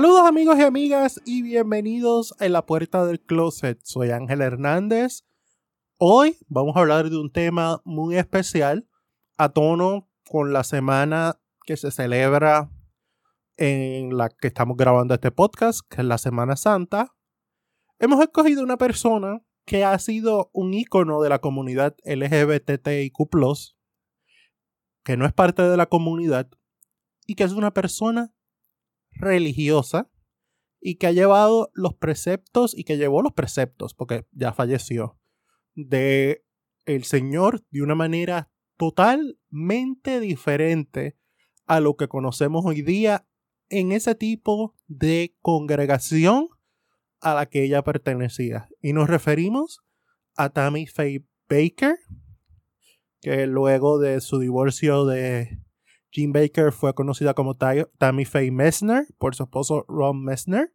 Saludos amigos y amigas y bienvenidos a La Puerta del Closet. Soy Ángel Hernández. Hoy vamos a hablar de un tema muy especial a tono con la semana que se celebra en la que estamos grabando este podcast, que es la Semana Santa. Hemos escogido una persona que ha sido un ícono de la comunidad LGBTIQ, que no es parte de la comunidad y que es una persona religiosa y que ha llevado los preceptos y que llevó los preceptos, porque ya falleció, de el Señor de una manera totalmente diferente a lo que conocemos hoy día en ese tipo de congregación a la que ella pertenecía. Y nos referimos a Tammy Faye Baker, que luego de su divorcio de Jean Baker fue conocida como Tammy Faye Messner por su esposo Ron Messner.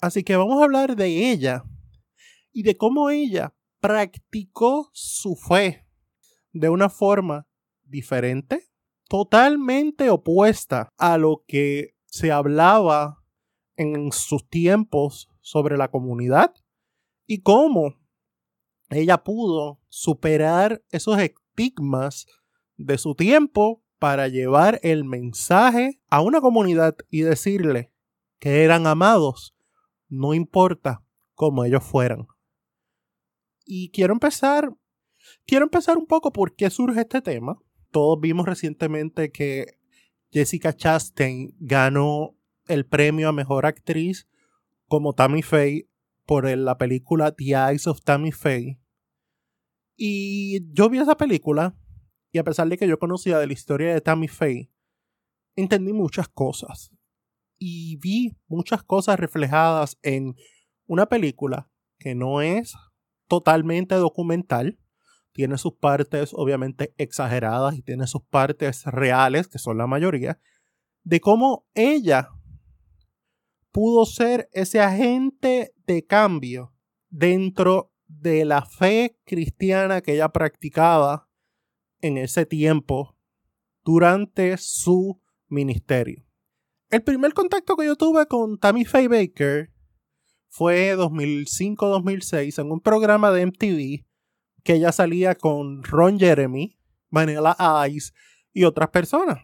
Así que vamos a hablar de ella y de cómo ella practicó su fe de una forma diferente, totalmente opuesta a lo que se hablaba en sus tiempos sobre la comunidad y cómo ella pudo superar esos estigmas de su tiempo para llevar el mensaje a una comunidad y decirle que eran amados, no importa cómo ellos fueran. Y quiero empezar, quiero empezar un poco por qué surge este tema. Todos vimos recientemente que Jessica Chastain ganó el premio a mejor actriz como Tammy Faye por la película The Eyes of Tammy Faye. Y yo vi esa película y a pesar de que yo conocía de la historia de Tammy Faye, entendí muchas cosas. Y vi muchas cosas reflejadas en una película que no es totalmente documental. Tiene sus partes obviamente exageradas y tiene sus partes reales, que son la mayoría, de cómo ella pudo ser ese agente de cambio dentro de la fe cristiana que ella practicaba en ese tiempo durante su ministerio. El primer contacto que yo tuve con Tammy Faye Baker fue 2005-2006 en un programa de MTV que ella salía con Ron Jeremy, Vanilla Ice y otras personas.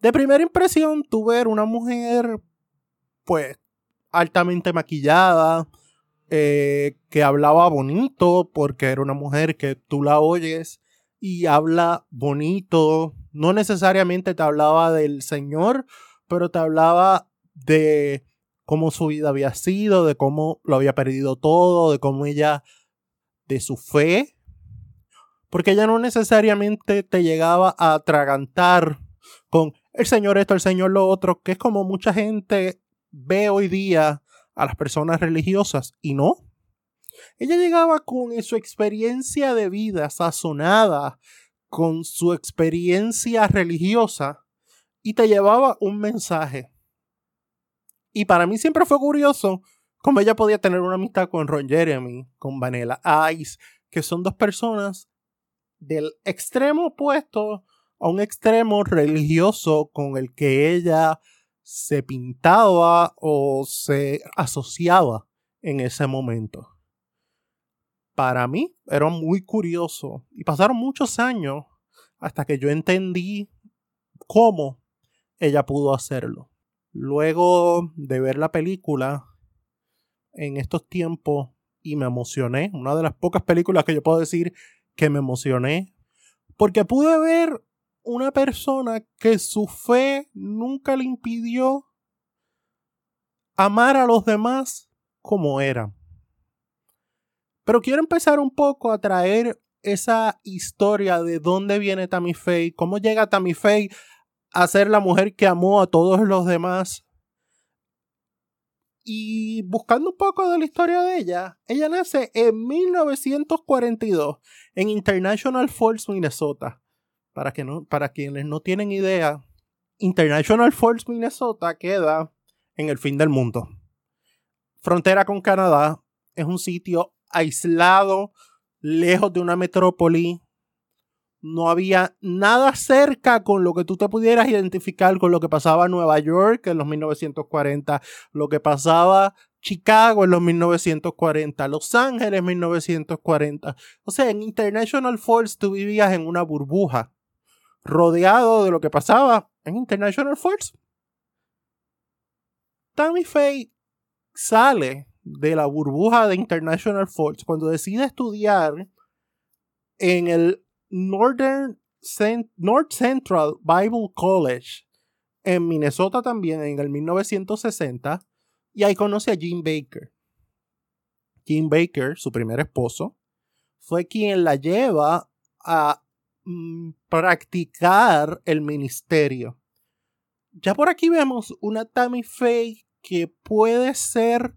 De primera impresión tuve una mujer pues altamente maquillada, eh, que hablaba bonito porque era una mujer que tú la oyes y habla bonito. No necesariamente te hablaba del Señor, pero te hablaba de cómo su vida había sido, de cómo lo había perdido todo, de cómo ella, de su fe. Porque ella no necesariamente te llegaba a atragantar con el Señor esto, el Señor lo otro, que es como mucha gente ve hoy día a las personas religiosas y no. Ella llegaba con su experiencia de vida sazonada, con su experiencia religiosa, y te llevaba un mensaje. Y para mí siempre fue curioso cómo ella podía tener una amistad con Ron Jeremy, con Vanilla Ice, que son dos personas del extremo opuesto a un extremo religioso con el que ella se pintaba o se asociaba en ese momento para mí era muy curioso y pasaron muchos años hasta que yo entendí cómo ella pudo hacerlo. Luego de ver la película en estos tiempos y me emocioné, una de las pocas películas que yo puedo decir que me emocioné, porque pude ver una persona que su fe nunca le impidió amar a los demás como eran. Pero quiero empezar un poco a traer esa historia de dónde viene Tammy Faye, cómo llega Tammy Faye a ser la mujer que amó a todos los demás. Y buscando un poco de la historia de ella, ella nace en 1942 en International Falls, Minnesota. Para, que no, para quienes no tienen idea, International Falls, Minnesota queda en el fin del mundo. Frontera con Canadá, es un sitio aislado, lejos de una metrópoli, no había nada cerca con lo que tú te pudieras identificar con lo que pasaba en Nueva York en los 1940, lo que pasaba Chicago en los 1940, Los Ángeles en 1940. O sea, en International Falls tú vivías en una burbuja, rodeado de lo que pasaba en International Falls. Tammy Faye sale de la burbuja de International Falls cuando decide estudiar en el Northern North Central Bible College en Minnesota también en el 1960 y ahí conoce a Jim Baker. Jim Baker, su primer esposo, fue quien la lleva a mm, practicar el ministerio. Ya por aquí vemos una Tammy Faye que puede ser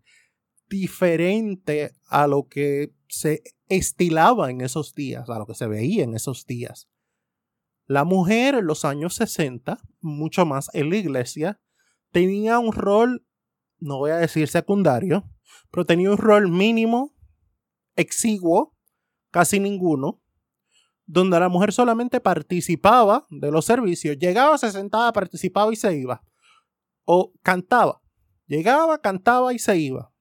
diferente a lo que se estilaba en esos días, a lo que se veía en esos días. La mujer en los años 60, mucho más en la iglesia, tenía un rol, no voy a decir secundario, pero tenía un rol mínimo, exiguo, casi ninguno, donde la mujer solamente participaba de los servicios, llegaba, se sentaba, participaba y se iba. O cantaba, llegaba, cantaba y se iba.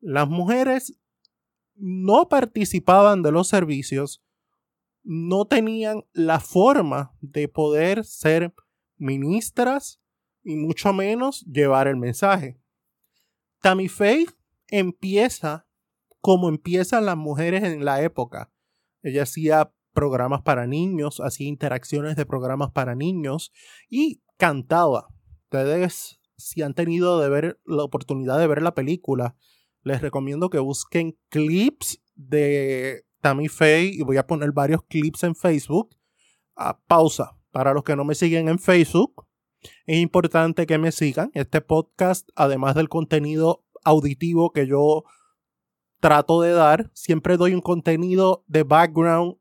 Las mujeres no participaban de los servicios, no tenían la forma de poder ser ministras y mucho menos llevar el mensaje. Tammy Faye empieza como empiezan las mujeres en la época. Ella hacía programas para niños, hacía interacciones de programas para niños y cantaba. Ustedes, si han tenido de ver la oportunidad de ver la película, les recomiendo que busquen clips de Tammy Faye y voy a poner varios clips en Facebook. A pausa. Para los que no me siguen en Facebook, es importante que me sigan. Este podcast, además del contenido auditivo que yo trato de dar, siempre doy un contenido de background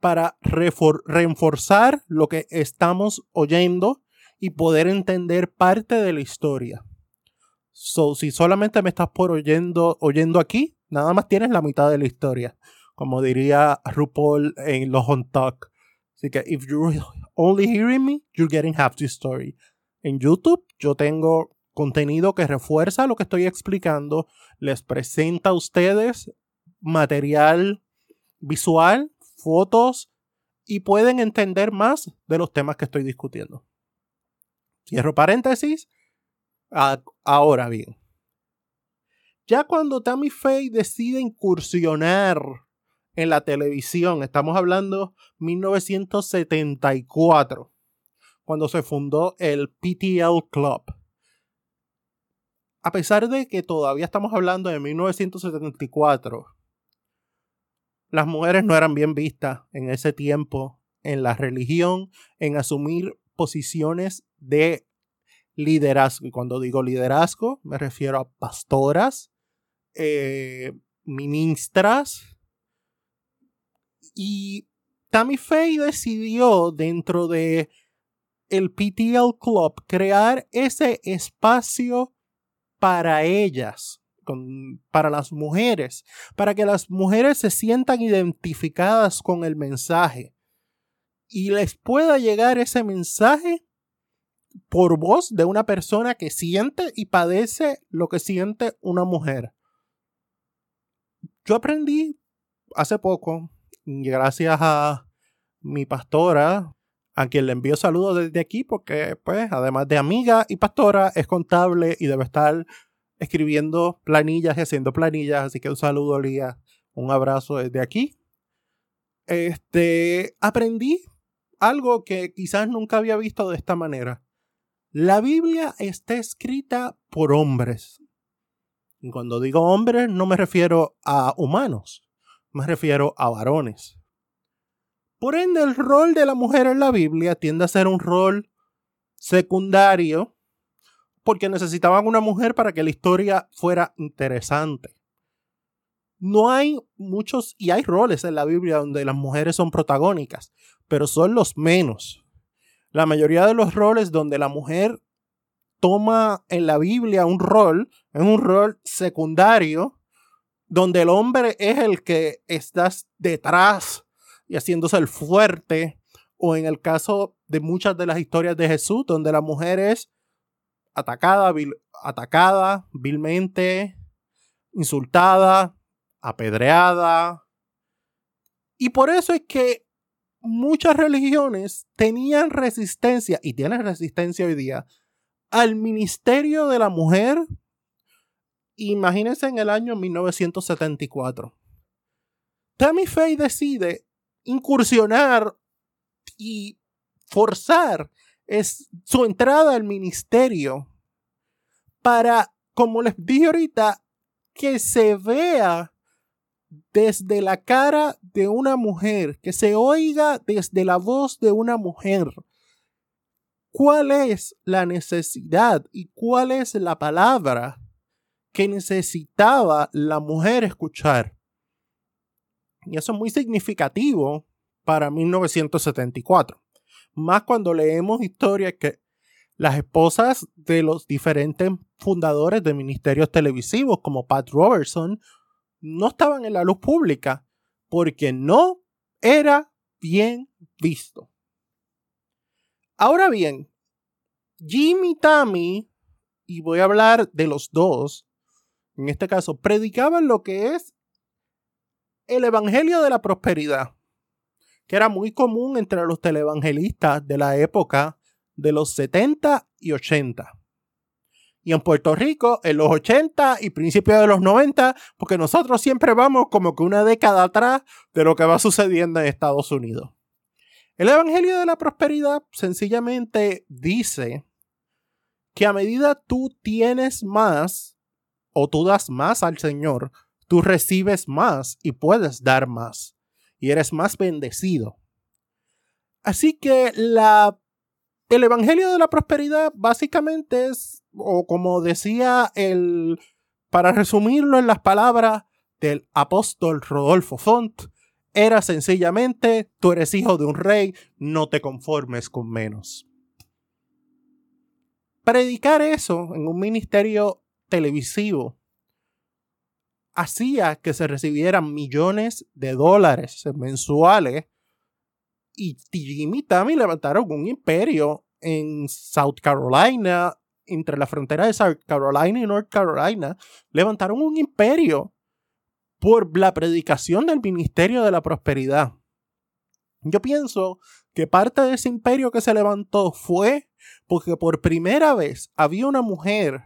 para reforzar lo que estamos oyendo y poder entender parte de la historia. So, si solamente me estás por oyendo, oyendo aquí, nada más tienes la mitad de la historia. Como diría RuPaul en los On Talk. Así que, if you're only hearing me, you're getting half the story. En YouTube, yo tengo contenido que refuerza lo que estoy explicando, les presenta a ustedes material visual, fotos y pueden entender más de los temas que estoy discutiendo. Cierro paréntesis ahora bien, ya cuando Tammy Faye decide incursionar en la televisión, estamos hablando 1974, cuando se fundó el PTL Club. A pesar de que todavía estamos hablando de 1974, las mujeres no eran bien vistas en ese tiempo en la religión, en asumir posiciones de liderazgo. Y cuando digo liderazgo, me refiero a pastoras, eh, ministras. Y Tammy Faye decidió dentro de el PTL Club crear ese espacio para ellas, para las mujeres, para que las mujeres se sientan identificadas con el mensaje y les pueda llegar ese mensaje por voz de una persona que siente y padece lo que siente una mujer. Yo aprendí hace poco, gracias a mi pastora, a quien le envío saludos desde aquí, porque, pues, además de amiga y pastora, es contable y debe estar escribiendo planillas y haciendo planillas. Así que un saludo, Lía. Un abrazo desde aquí. Este, aprendí algo que quizás nunca había visto de esta manera. La Biblia está escrita por hombres. Y cuando digo hombres no me refiero a humanos, me refiero a varones. Por ende, el rol de la mujer en la Biblia tiende a ser un rol secundario porque necesitaban una mujer para que la historia fuera interesante. No hay muchos, y hay roles en la Biblia donde las mujeres son protagónicas, pero son los menos. La mayoría de los roles donde la mujer toma en la Biblia un rol, es un rol secundario, donde el hombre es el que está detrás y haciéndose el fuerte, o en el caso de muchas de las historias de Jesús, donde la mujer es atacada, atacada vilmente, insultada, apedreada. Y por eso es que muchas religiones tenían resistencia, y tienen resistencia hoy día, al ministerio de la mujer. Imagínense en el año 1974. Tammy Faye decide incursionar y forzar su entrada al ministerio para, como les dije ahorita, que se vea desde la cara de una mujer, que se oiga desde la voz de una mujer. ¿Cuál es la necesidad y cuál es la palabra que necesitaba la mujer escuchar? Y eso es muy significativo para 1974. Más cuando leemos historias que las esposas de los diferentes fundadores de ministerios televisivos como Pat Robertson no estaban en la luz pública porque no era bien visto. Ahora bien, Jimmy y Tammy, y voy a hablar de los dos, en este caso, predicaban lo que es el Evangelio de la Prosperidad, que era muy común entre los televangelistas de la época de los 70 y 80. Y en Puerto Rico, en los 80 y principios de los 90, porque nosotros siempre vamos como que una década atrás de lo que va sucediendo en Estados Unidos. El Evangelio de la Prosperidad sencillamente dice que a medida tú tienes más o tú das más al Señor, tú recibes más y puedes dar más y eres más bendecido. Así que la, el Evangelio de la Prosperidad básicamente es, o como decía el, para resumirlo en las palabras del apóstol Rodolfo Font, era sencillamente, tú eres hijo de un rey, no te conformes con menos. Predicar eso en un ministerio televisivo hacía que se recibieran millones de dólares mensuales y Jimmy Tammy levantaron un imperio en South Carolina, entre la frontera de South Carolina y North Carolina, levantaron un imperio por la predicación del Ministerio de la Prosperidad. Yo pienso que parte de ese imperio que se levantó fue porque por primera vez había una mujer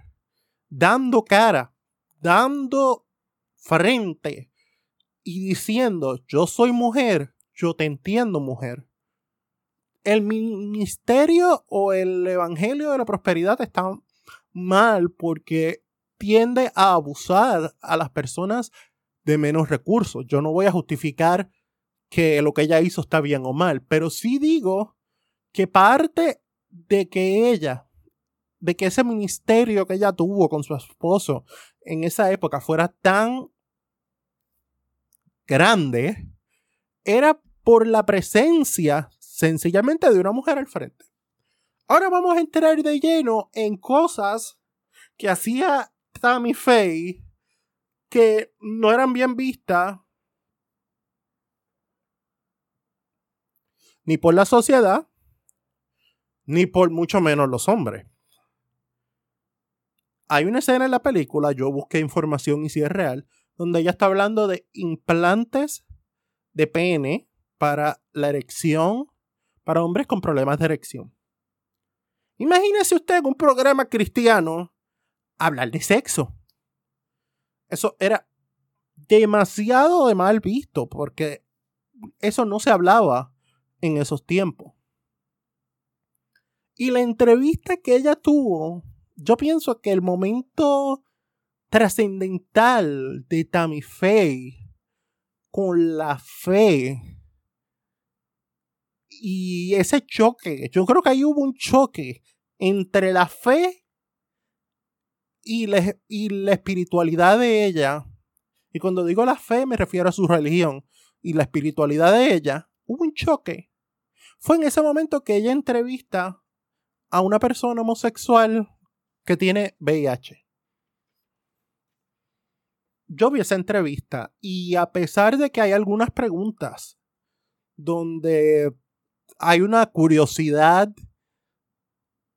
dando cara, dando frente y diciendo, yo soy mujer, yo te entiendo mujer. El ministerio o el evangelio de la prosperidad está mal porque tiende a abusar a las personas de menos recursos. Yo no voy a justificar que lo que ella hizo está bien o mal, pero sí digo que parte de que ella, de que ese ministerio que ella tuvo con su esposo en esa época fuera tan grande era por la presencia sencillamente de una mujer al frente. Ahora vamos a entrar de lleno en cosas que hacía Tammy Faye que no eran bien vistas ni por la sociedad, ni por mucho menos los hombres. Hay una escena en la película, yo busqué información y si es real, donde ella está hablando de implantes de pene para la erección, para hombres con problemas de erección. Imagínese usted un programa cristiano hablar de sexo. Eso era demasiado de mal visto porque eso no se hablaba en esos tiempos. Y la entrevista que ella tuvo, yo pienso que el momento trascendental de Tammy Faye con la fe y ese choque. Yo creo que ahí hubo un choque entre la fe y la, y la espiritualidad de ella. Y cuando digo la fe me refiero a su religión y la espiritualidad de ella. Hubo un choque. Fue en ese momento que ella entrevista a una persona homosexual que tiene VIH yo vi esa entrevista y a pesar de que hay algunas preguntas donde hay una curiosidad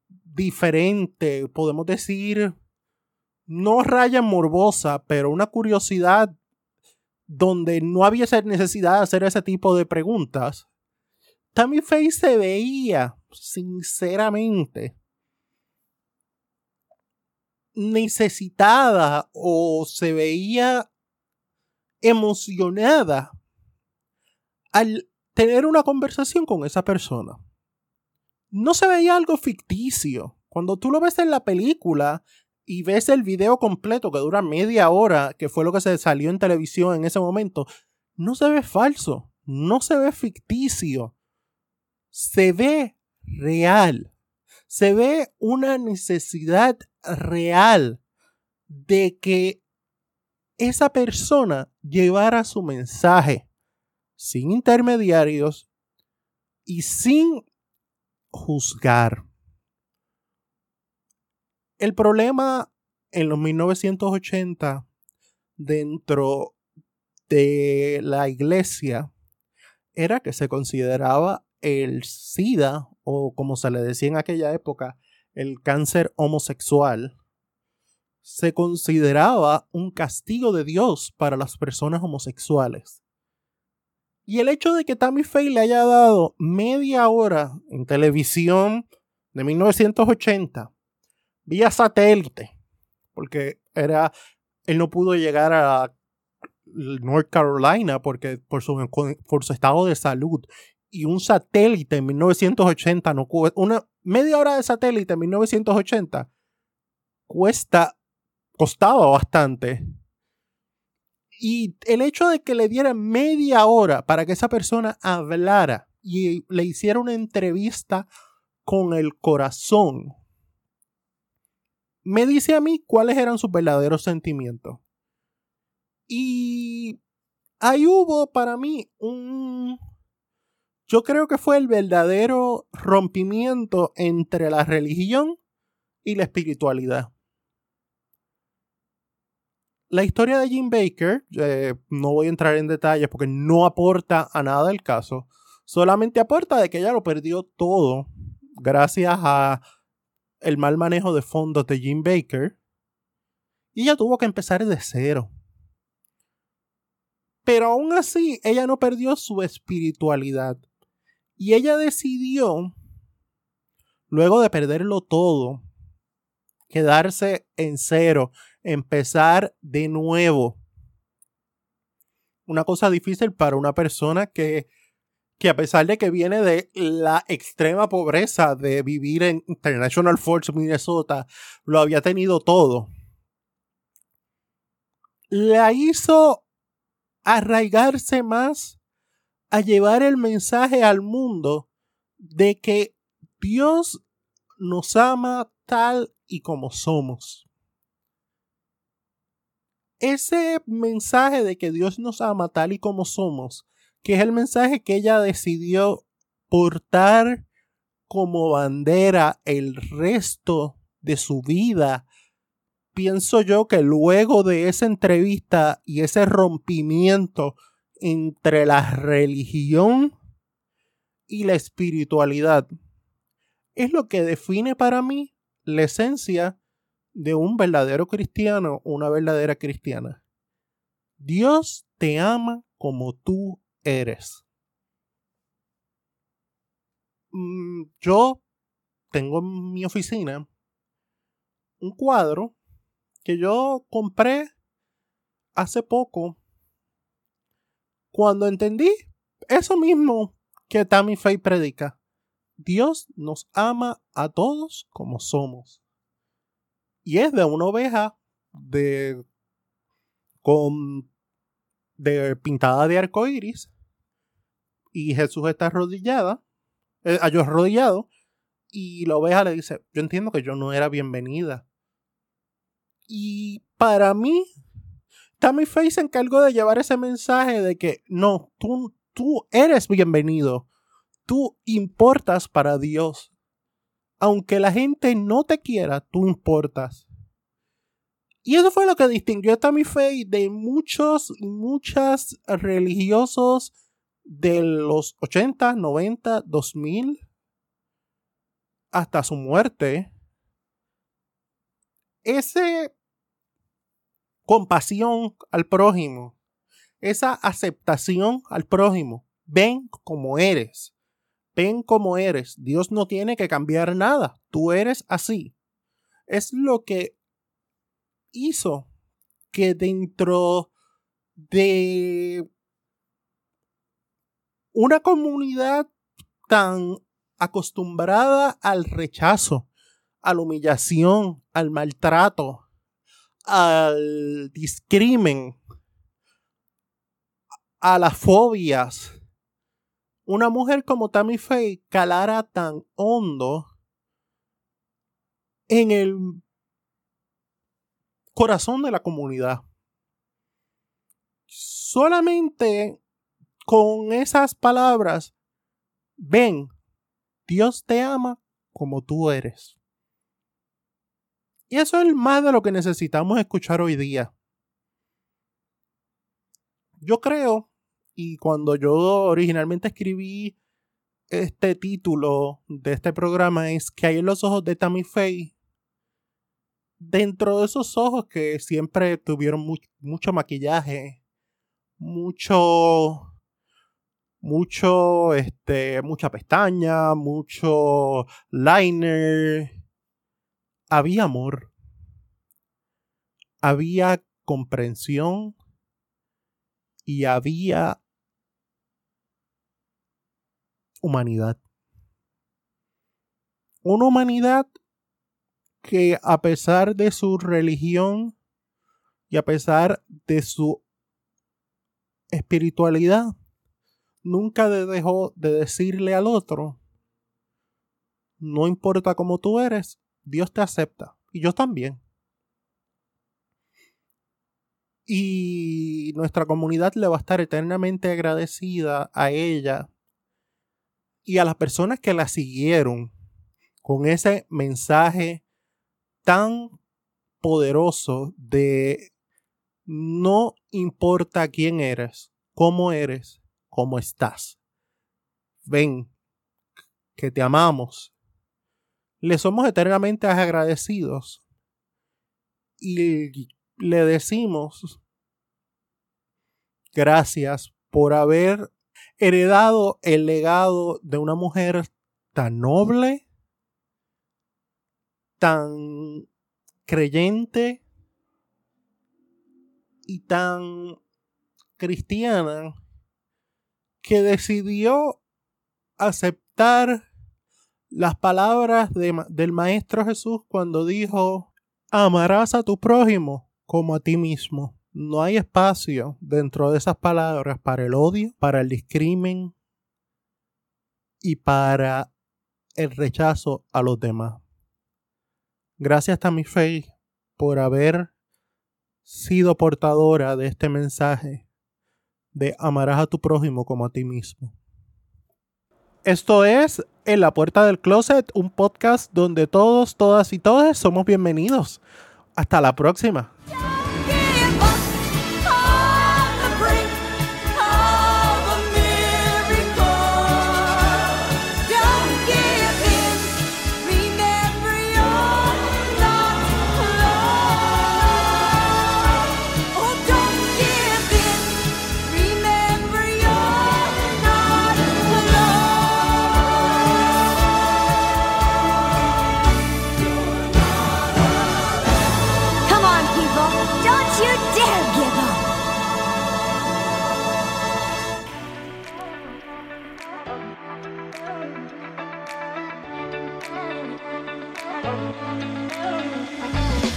diferente, podemos decir, no raya morbosa, pero una curiosidad donde no había necesidad de hacer ese tipo de preguntas. Tammy Faye se veía, sinceramente, necesitada o se veía emocionada al tener una conversación con esa persona. No se veía algo ficticio. Cuando tú lo ves en la película y ves el video completo que dura media hora, que fue lo que se salió en televisión en ese momento, no se ve falso, no se ve ficticio, se ve real, se ve una necesidad real de que esa persona llevara su mensaje sin intermediarios y sin juzgar. El problema en los 1980 dentro de la iglesia era que se consideraba el SIDA, o como se le decía en aquella época, el cáncer homosexual, se consideraba un castigo de Dios para las personas homosexuales. Y el hecho de que Tammy Faye le haya dado media hora en televisión de 1980 vía satélite, porque era él no pudo llegar a North Carolina porque por su, por su estado de salud y un satélite en 1980 no una media hora de satélite en 1980 cuesta costaba bastante y el hecho de que le diera media hora para que esa persona hablara y le hiciera una entrevista con el corazón, me dice a mí cuáles eran sus verdaderos sentimientos. Y ahí hubo para mí un... Yo creo que fue el verdadero rompimiento entre la religión y la espiritualidad. La historia de Jim Baker, eh, no voy a entrar en detalles porque no aporta a nada el caso, solamente aporta de que ella lo perdió todo gracias a el mal manejo de fondos de Jim Baker y ella tuvo que empezar de cero. Pero aún así, ella no perdió su espiritualidad y ella decidió, luego de perderlo todo, quedarse en cero empezar de nuevo. Una cosa difícil para una persona que, que a pesar de que viene de la extrema pobreza de vivir en International Falls, Minnesota, lo había tenido todo. La hizo arraigarse más a llevar el mensaje al mundo de que Dios nos ama tal y como somos ese mensaje de que Dios nos ama tal y como somos, que es el mensaje que ella decidió portar como bandera el resto de su vida, pienso yo que luego de esa entrevista y ese rompimiento entre la religión y la espiritualidad, es lo que define para mí la esencia de un verdadero cristiano una verdadera cristiana. Dios te ama como tú eres. Mm, yo tengo en mi oficina un cuadro que yo compré hace poco cuando entendí eso mismo que Tammy Faye predica. Dios nos ama a todos como somos. Y es de una oveja de con de pintada de arco iris. Y Jesús está arrodillada, eh, arrodillado, y la oveja le dice: Yo entiendo que yo no era bienvenida. Y para mí, Tammy Faye se encargó de llevar ese mensaje de que no, tú, tú eres bienvenido. Tú importas para Dios aunque la gente no te quiera, tú importas. Y eso fue lo que distinguió a Tammy Faye de muchos, muchas religiosos de los 80, 90, 2000 hasta su muerte, ese compasión al prójimo, esa aceptación al prójimo, ven como eres, ven como eres, Dios no tiene que cambiar nada, tú eres así. Es lo que hizo que dentro de una comunidad tan acostumbrada al rechazo, a la humillación, al maltrato, al discrimen, a las fobias, una mujer como Tammy Faye calara tan hondo en el corazón de la comunidad. Solamente con esas palabras, ven, Dios te ama como tú eres. Y eso es más de lo que necesitamos escuchar hoy día. Yo creo, y cuando yo originalmente escribí este título de este programa, es que hay en los ojos de Tammy Faye, dentro de esos ojos que siempre tuvieron mucho maquillaje, mucho mucho, este, mucha pestaña, mucho liner. Había amor. Había comprensión y había humanidad. Una humanidad que a pesar de su religión y a pesar de su espiritualidad, nunca dejó de decirle al otro, no importa cómo tú eres, Dios te acepta. Y yo también. Y nuestra comunidad le va a estar eternamente agradecida a ella y a las personas que la siguieron con ese mensaje tan poderoso de no importa quién eres, cómo eres, cómo estás. Ven, que te amamos. Le somos eternamente agradecidos y le decimos gracias por haber heredado el legado de una mujer tan noble, tan creyente y tan cristiana que decidió aceptar las palabras del Maestro Jesús cuando dijo, amarás a tu prójimo como a ti mismo. No hay espacio dentro de esas palabras para el odio, para el discrimen y para el rechazo a los demás. Gracias a mi fe por haber sido portadora de este mensaje de amarás a tu prójimo como a ti mismo. Esto es En la Puerta del Closet, un podcast donde todos, todas y todas somos bienvenidos. Hasta la próxima. Thank you.